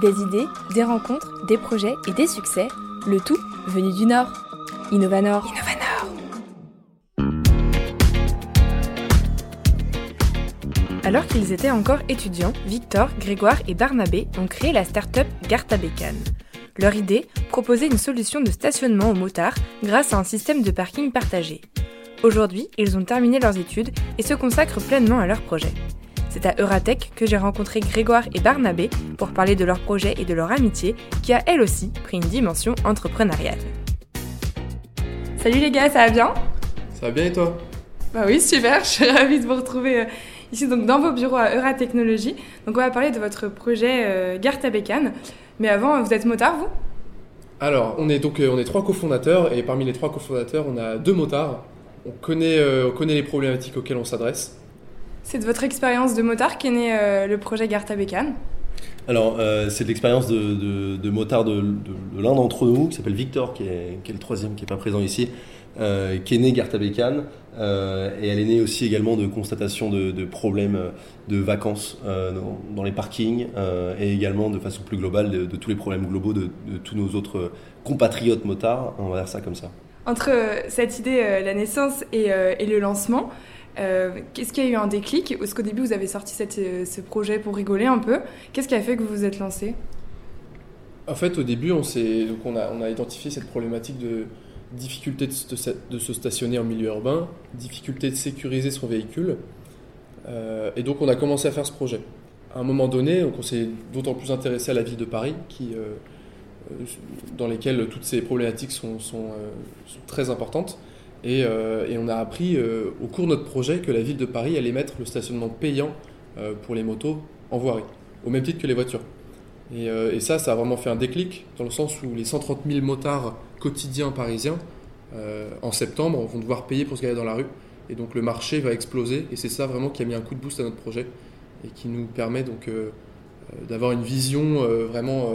Des idées, des rencontres, des projets et des succès, le tout venu du Nord. Innovanor. Innovanor. Alors qu'ils étaient encore étudiants, Victor, Grégoire et Barnabé ont créé la start-up Garta Bécane. Leur idée, proposer une solution de stationnement aux motards grâce à un système de parking partagé. Aujourd'hui, ils ont terminé leurs études et se consacrent pleinement à leur projet. C'est à Euratech que j'ai rencontré Grégoire et Barnabé pour parler de leur projet et de leur amitié qui a elle aussi pris une dimension entrepreneuriale. Salut les gars, ça va bien? Ça va bien et toi? Bah oui, super, je suis ravie de vous retrouver euh, ici donc dans vos bureaux à Euratechnologie. Donc on va parler de votre projet euh, Garta Bécane. Mais avant, vous êtes motard vous? Alors, on est donc euh, on est trois cofondateurs et parmi les trois cofondateurs, on a deux motards. On connaît, euh, on connaît les problématiques auxquelles on s'adresse. C'est de votre expérience de motard qu'est né euh, le projet Garta Bécane. Alors, euh, c'est l'expérience de, de, de motard de, l'un d'entre nous, qui s'appelle Victor, qui est, qui est le troisième, qui n'est pas présent ici, euh, qui est né Garta Bécane. euh, et elle est née aussi également de constatation de, de problèmes de vacances euh, dans, dans les parkings euh, et également de façon plus globale de, de tous les problèmes globaux de, de tous nos autres compatriotes motards. On va dire ça comme ça. Entre cette idée, la naissance et, et le lancement, euh, qu'est-ce qui a eu un déclic Est-ce qu'au début vous avez sorti euh, ce projet pour rigoler un peu Qu'est-ce qui a fait que vous vous êtes lancé En fait, au début, on, donc on, a, on a identifié cette problématique de difficulté de, se- stationner en milieu urbain, difficulté de sécuriser son véhicule. Euh, et donc, on a commencé à faire ce projet. À un moment donné, donc on s'est d'autant plus intéressé à la ville de Paris, qui, dans lesquelles toutes ces problématiques sont, sont très importantes. Et, euh, et on a appris euh, au cours de notre projet que la ville de Paris allait mettre le stationnement payant euh, pour les motos en voirie, au même titre que les voitures. Et, ça, ça a vraiment fait un déclic, dans le sens où les 130 000 motards quotidiens parisiens, en septembre, vont devoir payer pour se garer dans la rue. Et donc le marché va exploser, et c'est ça vraiment qui a mis un coup de boost à notre projet, et qui nous permet donc d'avoir une vision vraiment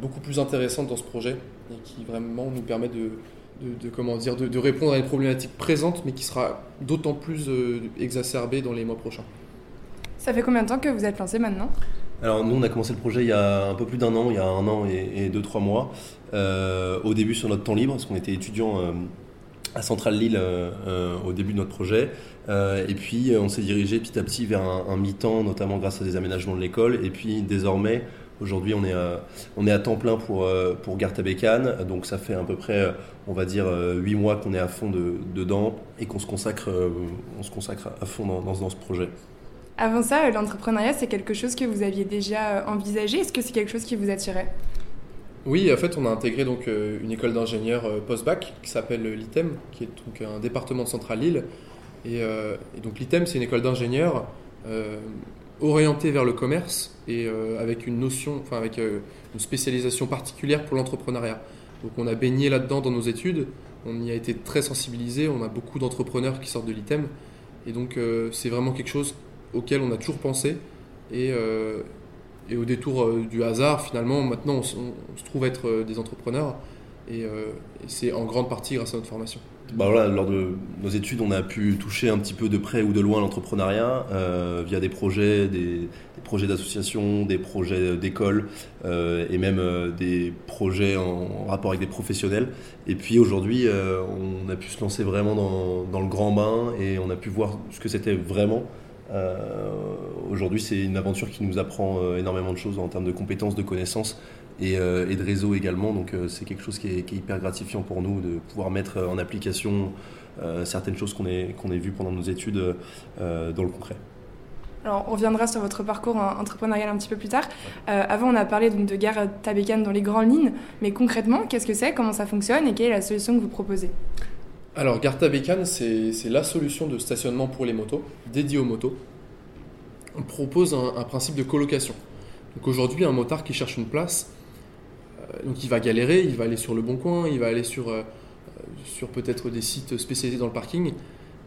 beaucoup plus intéressante dans ce projet, et qui vraiment nous permet de, de, de, comment dire, de, de répondre à une problématique présente, mais qui sera d'autant plus euh, exacerbée dans les mois prochains. Ça fait combien de temps que vous êtes lancé maintenant? Alors nous, on a commencé le projet il y a un peu plus d'un an, il y a un an et, et deux, trois mois. Euh, au début sur notre temps libre, parce qu'on était étudiant euh, à Centrale Lille euh, euh, au début de notre projet. Euh, et puis euh, on s'est dirigé petit à petit vers un, un mi-temps, notamment grâce à des aménagements de l'école. Et puis désormais, aujourd'hui, on est à, on est à temps plein pour, euh, pour Garta Bécane. Donc ça fait à peu près, euh, on va dire, euh, huit mois qu'on est à fond de- dedans et qu'on se consacre, euh, on se consacre à fond dans, dans, dans ce projet. Avant ça, euh, l'entrepreneuriat, c'est quelque chose que vous aviez déjà euh, envisagé Est-ce que c'est quelque chose qui vous attirait? Oui, en fait, on a intégré donc euh, une école d'ingénieurs euh, post-bac qui s'appelle l'ITEM, qui est donc un département de Centrale Lille. Et, euh, et donc l'ITEM, c'est une école d'ingénieurs euh, orientée vers le commerce et euh, avec une notion, enfin avec euh, une spécialisation particulière pour l'entrepreneuriat. Donc on a baigné là-dedans dans nos études, on y a été très sensibilisé, on a beaucoup d'entrepreneurs qui sortent de l'ITEM. Et donc euh, c'est vraiment quelque chose auquel on a toujours pensé. Et, au détour du hasard, finalement, maintenant, on, se trouve être des entrepreneurs. Et c'est en grande partie grâce à notre formation. Bah lors de nos études, on a pu toucher un petit peu de près ou de loin l'entrepreneuriat euh, via des projets, des, projets d'associations, des projets d'école euh, et même euh, des projets en, rapport avec des professionnels. Et puis aujourd'hui, euh, on a pu se lancer vraiment dans, le grand bain et on a pu voir ce que c'était vraiment. Euh, aujourd'hui, c'est une aventure qui nous apprend euh, énormément de choses en termes de compétences, de connaissances et, euh, et de réseau également. Donc euh, c'est quelque chose qui est, qui est hyper gratifiant pour nous de pouvoir mettre en application euh, certaines choses qu'on ait, qu'on ait vues pendant nos études euh, dans le concret. Alors, on reviendra sur votre parcours en- entrepreneurial un petit peu plus tard. Euh, avant, on a parlé donc de Gare Tabécane dans les grandes lignes, mais concrètement, qu'est-ce que c'est, comment ça fonctionne? Et quelle est la solution que vous proposez? Alors, Garta Bécane, c'est c'est la solution de stationnement pour les motos, dédiée aux motos. On propose un, un principe de colocation. Donc aujourd'hui, un motard qui cherche une place, euh, donc il va galérer, il va aller sur le bon coin, il va aller sur, euh, sur peut-être des sites spécialisés dans le parking,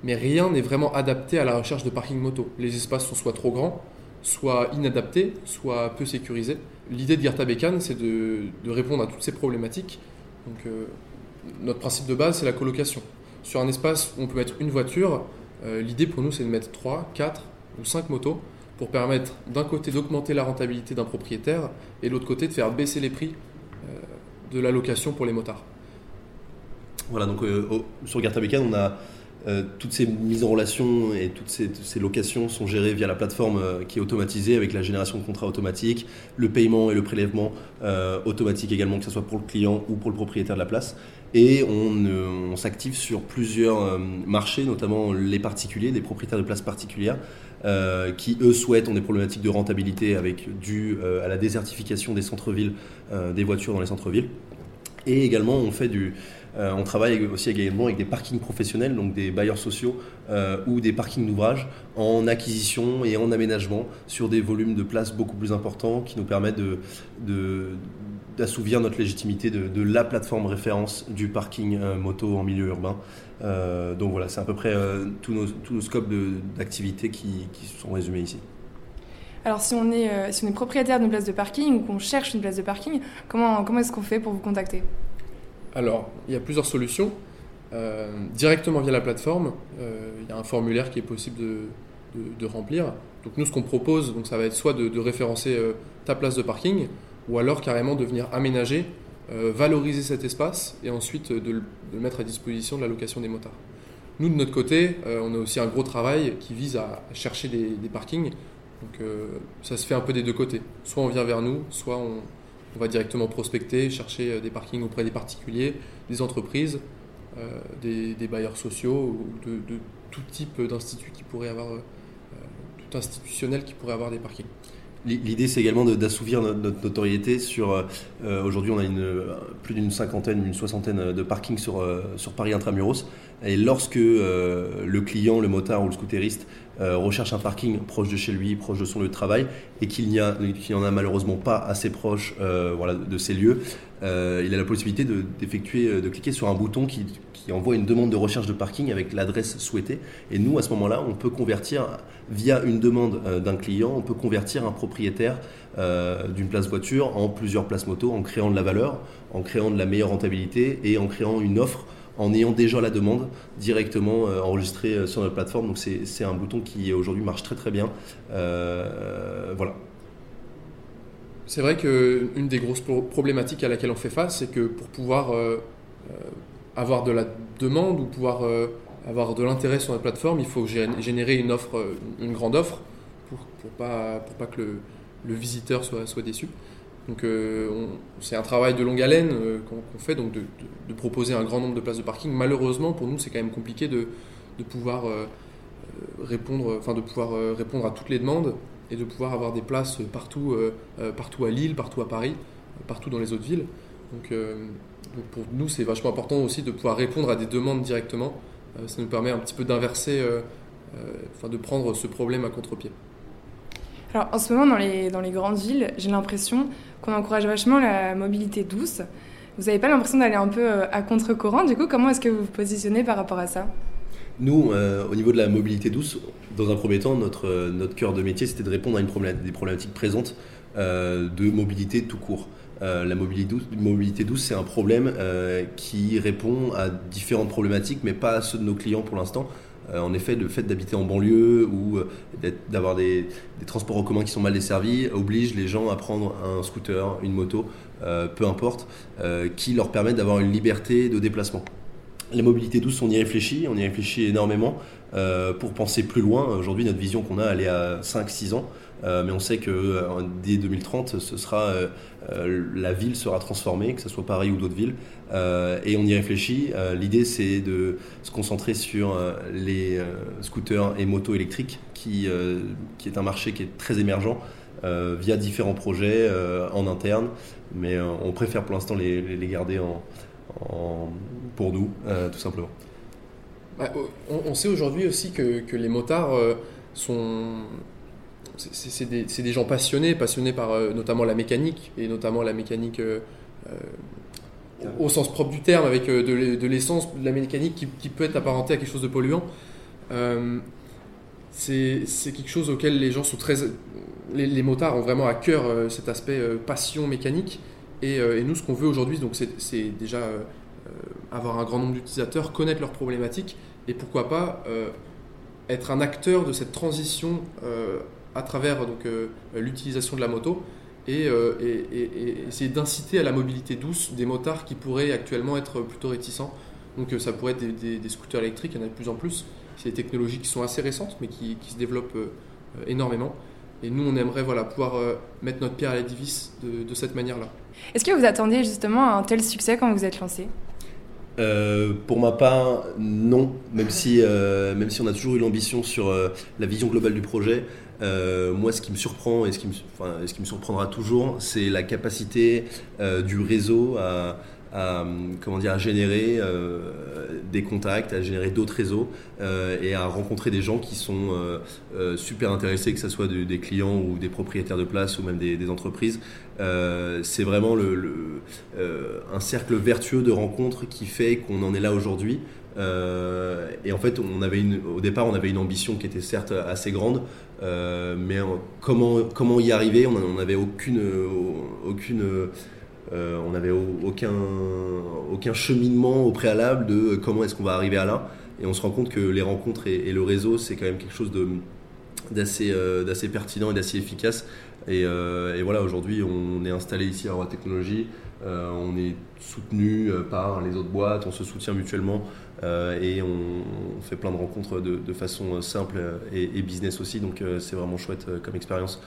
mais rien n'est vraiment adapté à la recherche de parking moto. Les espaces sont soit trop grands, soit inadaptés, soit peu sécurisés. L'idée de Garta Bécane, c'est de, répondre à toutes ces problématiques. Donc, euh, notre principe de base, c'est la colocation. Sur un espace où on peut mettre une voiture, euh, l'idée pour nous, c'est de mettre 3, 4 ou 5 motos pour permettre d'un côté d'augmenter la rentabilité d'un propriétaire et de l'autre côté de faire baisser les prix de la location pour les motards. Voilà, donc sur Garta on a euh, toutes ces mises en relation et toutes ces, locations sont gérées via la plateforme euh, qui est automatisée avec la génération de contrats automatiques, le paiement et le prélèvement euh, automatique également, que ce soit pour le client ou pour le propriétaire de la place. Et on, s'active sur plusieurs marchés, notamment les particuliers, des propriétaires de places particulières, qui eux souhaitent, ont des problématiques de rentabilité avec dû à la désertification des centres-villes, des voitures dans les centres-villes. Et également, on fait du, euh, on travaille aussi également avec des parkings professionnels, donc des bailleurs sociaux euh, ou des parkings d'ouvrage en acquisition et en aménagement sur des volumes de places beaucoup plus importants qui nous permettent d'assouvir notre légitimité de, la plateforme référence du parking euh, moto en milieu urbain. donc voilà, c'est à peu près tous, nos, scopes d'activité qui, sont résumés ici. Alors si on est, si on est propriétaire d'une place de parking ou qu'on cherche une place de parking, comment, comment est-ce qu'on fait pour vous contacter? Alors, il y a plusieurs solutions. Euh, directement via la plateforme, euh, il y a un formulaire qui est possible de, remplir. Donc nous, ce qu'on propose, donc ça va être soit de, référencer euh, ta place de parking, ou alors carrément de venir aménager, valoriser cet espace, et ensuite de le, mettre à disposition de la location des motards. Nous, de notre côté, on a aussi un gros travail qui vise à chercher des, des parkings. Donc ça se fait un peu des deux côtés. Soit on vient vers nous, soit on, on va directement prospecter, chercher euh, des parkings auprès des particuliers, des entreprises, euh, des, bailleurs sociaux ou de, tout type d'institut qui pourrait avoir, euh, tout institutionnel qui pourrait avoir des parkings. L'idée, c'est également d'assouvir notre notoriété sur. Aujourd'hui, on a plus d'une cinquantaine, une soixantaine de parkings sur, sur Paris intramuros. Et lorsque le client, le motard ou le scooteriste euh, recherche un parking proche de chez lui, proche de son lieu de travail, et qu'il n'y en a malheureusement pas assez proche euh, voilà, de ces lieux, euh, il a la possibilité d'effectuer, de, cliquer sur un bouton qui, envoie une demande de recherche de parking avec l'adresse souhaitée. Et nous, à ce moment-là, on peut convertir, via une demande d'un client, on peut convertir un propriétaire d'une place voiture en plusieurs places moto, en créant de la valeur, en créant de la meilleure rentabilité et en créant une offre en ayant déjà la demande directement euh, enregistrée euh, sur notre plateforme. Donc c'est un bouton qui aujourd'hui marche très très bien. Euh, voilà. C'est vrai qu'une des grosses problématiques à laquelle on fait face, c'est que pour pouvoir avoir de la demande ou pouvoir avoir de l'intérêt sur notre plateforme, il faut générer une offre, une grande offre pour, pour pas, pour pas que le, le visiteur soit, soit déçu. Donc euh, c'est un travail de longue haleine euh, qu'on fait, donc de, proposer un grand nombre de places de parking. Malheureusement, pour nous, c'est quand même compliqué de, pouvoir euh, répondre, enfin de pouvoir répondre à toutes les demandes et de pouvoir avoir des places partout, partout à Lille, partout à Paris, partout dans les autres villes. Donc, pour nous, c'est vachement important aussi de pouvoir répondre à des demandes directement. ça nous permet un petit peu d'inverser, enfin de prendre ce problème à contre-pied. Alors en ce moment, dans les, dans les grandes villes, j'ai l'impression qu'on encourage vachement la mobilité douce. Vous n'avez pas l'impression d'aller un peu euh, à contre-courant? Du coup, comment est-ce que vous vous positionnez par rapport à ça? Nous, euh, au niveau de la mobilité douce, dans un premier temps, notre, euh, notre cœur de métier, c'était de répondre à une des problématiques présentes de mobilité tout court. la mobilité douce, c'est un problème qui répond à différentes problématiques, mais pas à ceux de nos clients pour l'instant. Euh, en effet, le fait d'habiter en banlieue ou euh, d'avoir des, transports en commun qui sont mal desservis oblige les gens à prendre un scooter, une moto, euh, peu importe, qui leur permettent d'avoir une liberté de déplacement. La mobilité douce, on y réfléchit, on y réfléchit énormément pour penser plus loin. Aujourd'hui, notre vision qu'on a, elle est à 5-6 ans. mais on sait que dès 2030, ce sera, la ville sera transformée, que ce soit Paris ou d'autres villes, euh, et on y réfléchit. Euh, l'idée, c'est de se concentrer sur euh, les scooters et motos électriques, qui, qui est un marché qui est très émergent via différents projets en interne. Mais on préfère pour l'instant les, les, garder en, pour nous, tout simplement. Bah, on, sait aujourd'hui aussi que, les motards sont. C'est des, gens passionnés, passionnés par notamment la mécanique, et notamment la mécanique au sens propre du terme, avec euh, de l'essence, de la mécanique qui, peut être apparentée à quelque chose de polluant. Euh, c'est quelque chose auquel les gens sont très. Les, motards ont vraiment à cœur euh, cet aspect passion mécanique. Et, nous, ce qu'on veut aujourd'hui, c'est déjà avoir un grand nombre d'utilisateurs, connaître leurs problématiques et pourquoi pas être un acteur de cette transition à travers l'utilisation de la moto et, essayer d'inciter à la mobilité douce des motards qui pourraient actuellement être plutôt réticents. Donc ça pourrait être des, scooters électriques, il y en a de plus en plus. C'est des technologies qui sont assez récentes mais qui, se développent énormément. Et nous, on aimerait voilà, pouvoir euh, mettre notre pierre à l'édifice de, de cette manière-là. Est-ce que vous attendiez justement un tel succès quand vous êtes lancé? Euh, pour ma part, non. Même si, euh, même si on a toujours eu l'ambition sur la vision globale du projet, moi, ce qui me surprend et ce qui me surprendra toujours, c'est la capacité du réseau à, à, comment dire, à générer euh, des contacts, à générer d'autres réseaux euh, et à rencontrer des gens qui sont euh, super intéressés, que ce soit des clients ou des propriétaires de place ou même des, entreprises. c'est vraiment un cercle vertueux de rencontres qui fait qu'on en est là aujourd'hui. et en fait, on avait une, au départ, on avait une ambition qui était certes assez grande, mais comment, comment y arriver? On n'avait aucune, aucune euh, on n'avait aucun, cheminement au préalable de comment est-ce qu'on va arriver à là. Et on se rend compte que les rencontres et, le réseau, c'est quand même quelque chose d'assez euh, d'assez pertinent et d'assez efficace. Euh, et, voilà, aujourd'hui, on est installé ici à Roi Technologie. on est soutenu par les autres boîtes, on se soutient mutuellement et on, fait plein de rencontres de, façon simple et, et, business aussi. Donc c'est vraiment chouette comme expérience.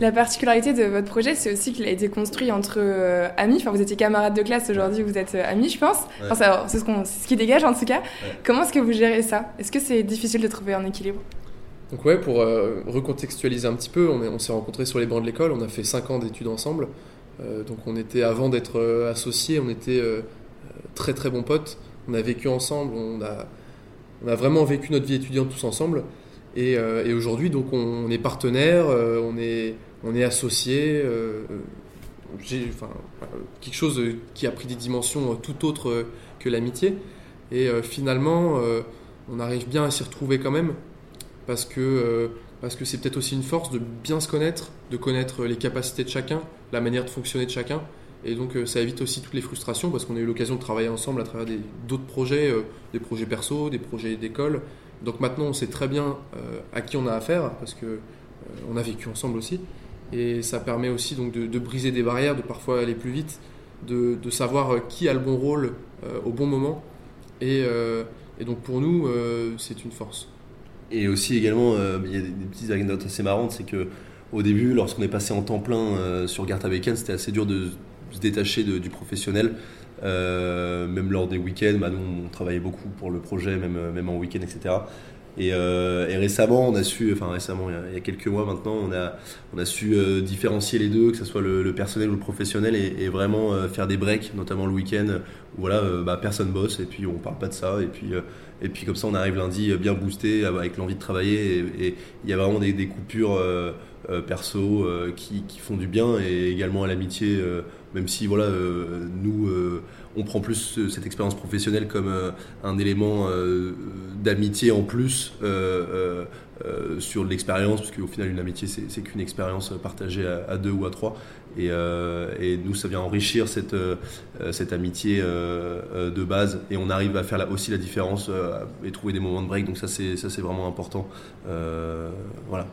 La particularité de votre projet, c'est aussi qu'il a été construit entre euh, amis. Enfin, vous étiez camarades de classe, aujourd'hui vous êtes euh, amis, je pense. c'est ce, qui dégage en tout cas. Comment est-ce que vous gérez ça? Est-ce que c'est difficile de trouver un équilibre? Donc ouais, pour euh, recontextualiser un petit peu, on, s'est rencontrés sur les bancs de l'école, on a fait 5 ans d'études ensemble. donc on était, avant d'être associés, on était très très bons potes. On a vécu ensemble, on a, on a vraiment vécu notre vie étudiante tous ensemble. Et, aujourd'hui, donc on, est partenaires, on est on est associé. Euh, quelque chose qui a pris des dimensions tout autres que l'amitié. Et euh, finalement, euh, on arrive bien à s'y retrouver quand même, parce que parce que c'est peut-être aussi une force de bien se connaître, de connaître les capacités de chacun, la manière de fonctionner de chacun. Et donc ça évite aussi toutes les frustrations parce qu'on a eu l'occasion de travailler ensemble à travers d'autres projets, des projets perso, des projets d'école. Donc maintenant on sait très bien à qui on a affaire parce que on a vécu ensemble aussi. Et ça permet aussi donc de, briser des barrières, de parfois aller plus vite, de, savoir euh, qui a le bon rôle euh, au bon moment. Et, euh, et donc pour nous, c'est une force. Et aussi également, il y a des, petites anecdotes assez marrantes, c'est que au début, lorsqu'on est passé en temps plein sur Garta Bacon, c'était assez dur de se détacher du professionnel. Même lors des week-ends, bah, nous on travaillait beaucoup pour le projet, même, même en week-end, etc. Euh, et, récemment, on a su, enfin récemment, il y, a, quelques mois maintenant, on a, on a su euh, différencier les deux, que ce soit le, personnel ou le professionnel, et, vraiment euh, faire des breaks, notamment le week-end, où voilà, bah, personne bosse, et puis on parle pas de ça, et puis, et puis comme ça, on arrive lundi bien boosté, avec l'envie de travailler, et il y a vraiment des coupures perso qui, qui, font du bien, et également à l'amitié, même si voilà, nous on prend plus cette expérience professionnelle comme euh, un élément euh, d'amitié en plus euh, sur l'expérience, parce qu'au final, une amitié, c'est qu'une expérience partagée à, deux ou à trois. Et, nous, ça vient enrichir cette, cette amitié de base. Et on arrive à faire aussi la différence et trouver des moments de break. Donc ça, c'est vraiment important. voilà.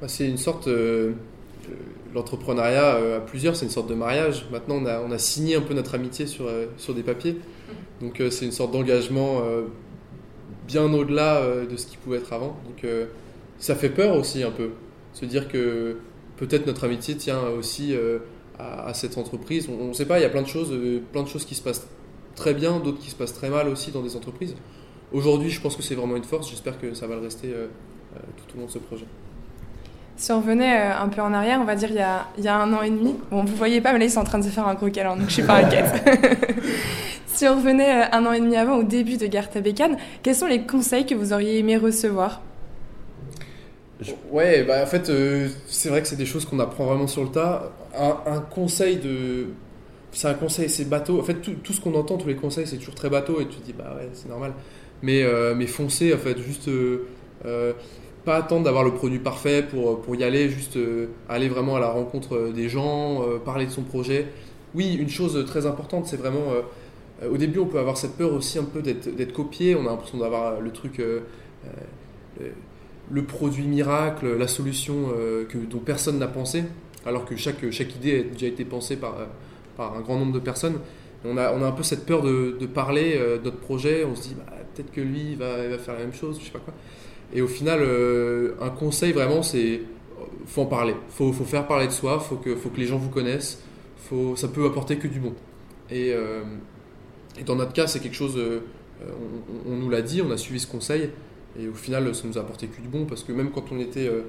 Bah, c'est une sorte l'entrepreneuriat euh, à plusieurs, c'est une sorte de mariage. Maintenant, on a, on a signé un peu notre amitié sur, euh, sur des papiers. Donc, euh, c'est une sorte d'engagement bien au-delà de ce qui pouvait être avant. Donc, ça fait peur aussi un peu. Se dire que peut-être notre amitié tient aussi à, cette entreprise. On ne sait pas, il y a plein de choses, plein de choses qui se passent très bien, d'autres qui se passent très mal aussi dans des entreprises. Aujourd'hui, je pense que c'est vraiment une force. J'espère que ça va le rester tout au long de ce projet. Si on revenait euh, un peu en arrière, on va dire il y a, il y a un an et demi, bon, vous voyez pas, mais là ils sont en train de se faire un gros câlin, donc je suis pas inquiète. si on revenait euh, un an et demi avant, au début de Garta Bécane, quels sont les conseils que vous auriez aimé recevoir? Ouais, bah en fait, euh, c'est vrai que c'est des choses qu'on apprend vraiment sur le tas. Un, conseil de. C'est un conseil, c'est bateau. En fait, tout, ce qu'on entend, tous les conseils, c'est toujours très bateau et tu te dis, bah ouais, c'est normal. Mais, mais foncez, en fait, juste pas attendre d'avoir le produit parfait pour, pour y aller, juste euh, aller vraiment à la rencontre des gens, euh, parler de son projet. Oui, une chose très importante, c'est vraiment, euh, au début on peut avoir cette peur aussi un peu d'être copié, on a l'impression d'avoir le truc, le produit miracle, la solution que, dont personne n'a pensé, alors que chaque, chaque idée a déjà été pensée par, par un grand nombre de personnes. On a, on a un peu cette peur de, de parler de notre projet, on se dit bah, peut-être que lui va, va, faire la même chose, je sais pas quoi. Et au final, un conseil vraiment, c'est faut en parler, faut, faut faire parler de soi, faut que, faut que les gens vous connaissent, faut, ça peut apporter que du bon. Et, euh, dans notre cas, c'est quelque chose, euh, on, nous l'a dit, on a suivi ce conseil, et au final, ça nous a apporté que du bon, parce que même quand on était euh,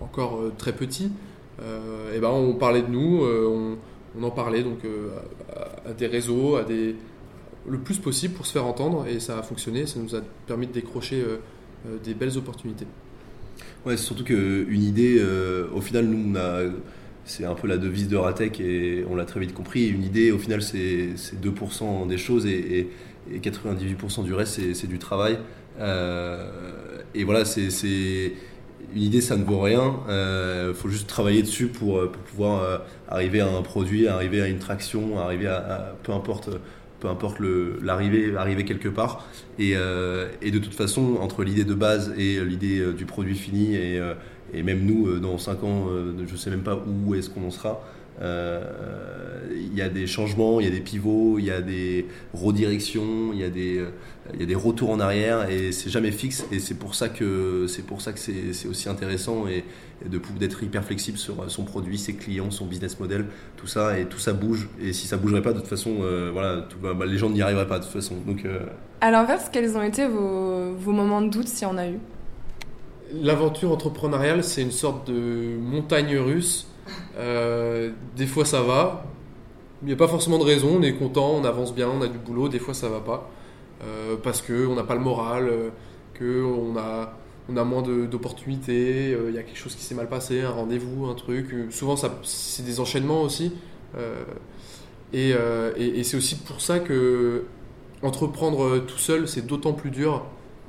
encore très petit, et ben on parlait de nous, on, en parlait donc à, des réseaux, à des, le plus possible pour se faire entendre, et ça a fonctionné, ça nous a permis de décrocher des belles opportunités. Ouais, c'est surtout qu'une idée, euh, au final, nous, c'est un peu la devise de Ratec et on l'a très vite compris. Une idée, au final, c'est 2% des choses et, 98% du reste, c'est du travail. Euh, et voilà, c'est une idée, ça ne vaut rien. Il euh, faut juste travailler dessus pour, pour pouvoir arriver à un produit, arriver à une traction, arriver à peu importe peu importe l'arrivée, arriver quelque part. Euh, et, de toute façon, entre l'idée de base et l'idée euh, du produit fini, et, euh, et même nous, dans 5 ans, je ne sais même pas où est-ce qu'on en sera. Il y a des changements, il y a des pivots, il y a des redirections, il y a des, y a des retours en arrière et c'est jamais fixe et c'est pour ça que c'est pour ça que c'est aussi intéressant et, de d'être hyper flexible sur son produit, ses clients, son business model, tout ça et tout ça bouge et si ça bougerait pas de toute façon, voilà, bah, les gens n'y arriveraient pas de toute façon. Donc à l'inverse, quels ont été vos, moments de doute, s'il y en a eu? L'aventure entrepreneuriale, c'est une sorte de montagne russe. Euh, des fois, ça va. Il n'y a pas forcément de raison. On est content, on avance bien, on a du boulot. Des fois, ça va pas. Euh, parce qu'on n'a pas le moral, euh, qu'on a, on a moins d'opportunités. Il y a quelque chose qui s'est mal passé, un rendez-vous, un truc. Souvent, c'est des enchaînements aussi. et, et c'est aussi pour ça que entreprendre tout seul, c'est d'autant plus dur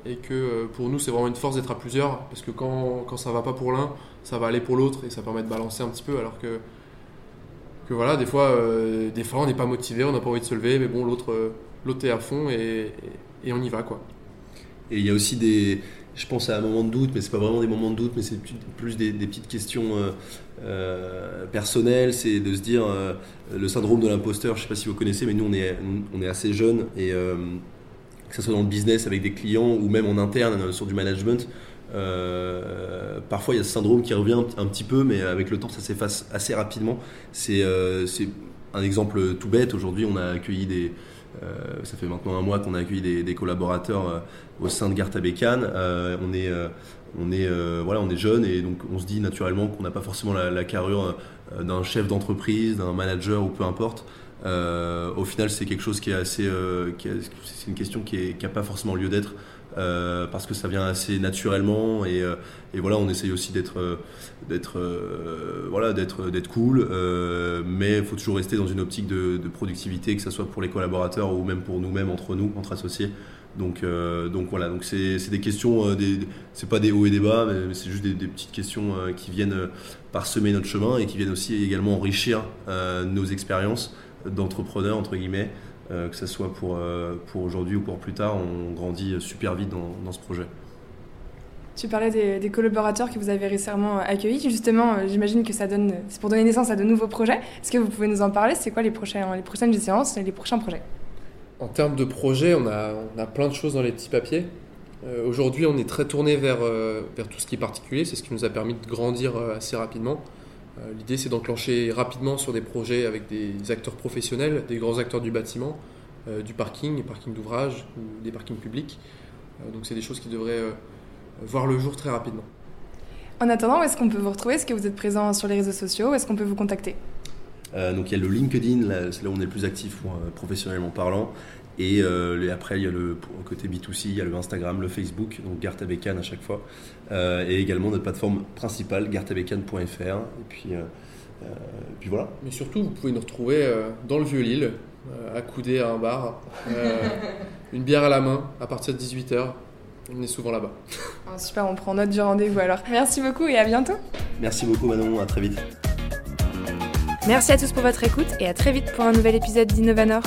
et que euh, pour nous, c'est vraiment une force d'être à plusieurs parce que quand, quand ça va pas pour l'un, ça va aller pour l'autre et ça permet de balancer un petit peu alors que, que voilà, des fois, euh, des fois on n'est pas motivé, on n'a pas envie de se lever, mais bon, l'autre l'autre est à fond et, et, on y va quoi. Et il y a aussi des, je pense à un moment de doute, mais c'est pas vraiment des moments de doute, mais c'est plus des, petites questions euh, euh, personnelles. C'est de se dire euh, le syndrome de l'imposteur. Je sais pas si vous connaissez, mais nous on est on est assez jeunes et que ce soit dans le business avec des clients ou même en interne sur du management. parfois il y a ce syndrome qui revient un, petit peu, mais avec le temps ça s'efface assez rapidement. C'est un exemple tout bête. Aujourd'hui on a accueilli des euh, ça fait maintenant un mois qu'on a accueilli des, collaborateurs euh, au sein de Garta Bécane. Euh, on est on voilà on est jeune et donc on se dit naturellement qu'on n'a pas forcément la, carrure d'un chef d'entreprise, d'un manager ou peu importe. Au final, c'est quelque chose qui est assez, c'est une question qui n'a pas forcément lieu d'être. Euh, parce que ça vient assez naturellement et, euh, voilà on essaye aussi d'être euh, d'être voilà d'être d'être cool mais il faut toujours rester dans une optique de, productivité que ce soit pour les collaborateurs ou même pour nous-mêmes entre nous entre associés donc voilà donc c'est des questions c'est pas des hauts et des bas mais, c'est juste des, petites questions qui viennent parsemer notre chemin et qui viennent aussi également enrichir nos expériences d'entrepreneurs entre guillemets euh, que ce soit pour, euh, pour aujourd'hui ou pour plus tard, on grandit super vite dans, dans ce projet. Tu parlais des, collaborateurs que vous avez récemment accueillis. Justement, euh, j'imagine que ça donne, c'est pour donner naissance à de nouveaux projets. Est-ce que vous pouvez nous en parler? C'est quoi les, prochains, les prochaines séances et les prochains projets? En termes de projets, on a, on a plein de choses dans les petits papiers. Aujourd'hui, on est très tourné vers, vers tout ce qui est particulier. C'est ce qui nous a permis de grandir assez rapidement. Euh, l'idée, c'est d'enclencher rapidement sur des projets avec des acteurs professionnels, des grands acteurs du bâtiment, euh, du parking, des parkings d'ouvrage ou des parkings publics. Euh, donc, c'est des choses qui devraient voir le jour très rapidement. En attendant, où est-ce qu'on peut vous retrouver? Est-ce que vous êtes présent sur les réseaux sociaux? Où est-ce qu'on peut vous contacter? Donc il y a le LinkedIn, c'est là où on est le plus actif professionnellement parlant. Et euh, après, il y a le côté B2C, il y a le Instagram, le Facebook, donc Gartabecan à chaque fois. Euh, et également notre plateforme principale, gartabecan.fr. Et puis, euh, puis voilà. Mais surtout, vous pouvez nous retrouver dans le Vieux-Lille, accoudé à un bar, une bière à la main, à partir de 18h. On est souvent là-bas. Ah, super, on prend note du rendez-vous alors. Merci beaucoup et à bientôt. Merci beaucoup Manon, à très vite. Merci à tous pour votre écoute et à très vite pour un nouvel épisode d'Innovanor.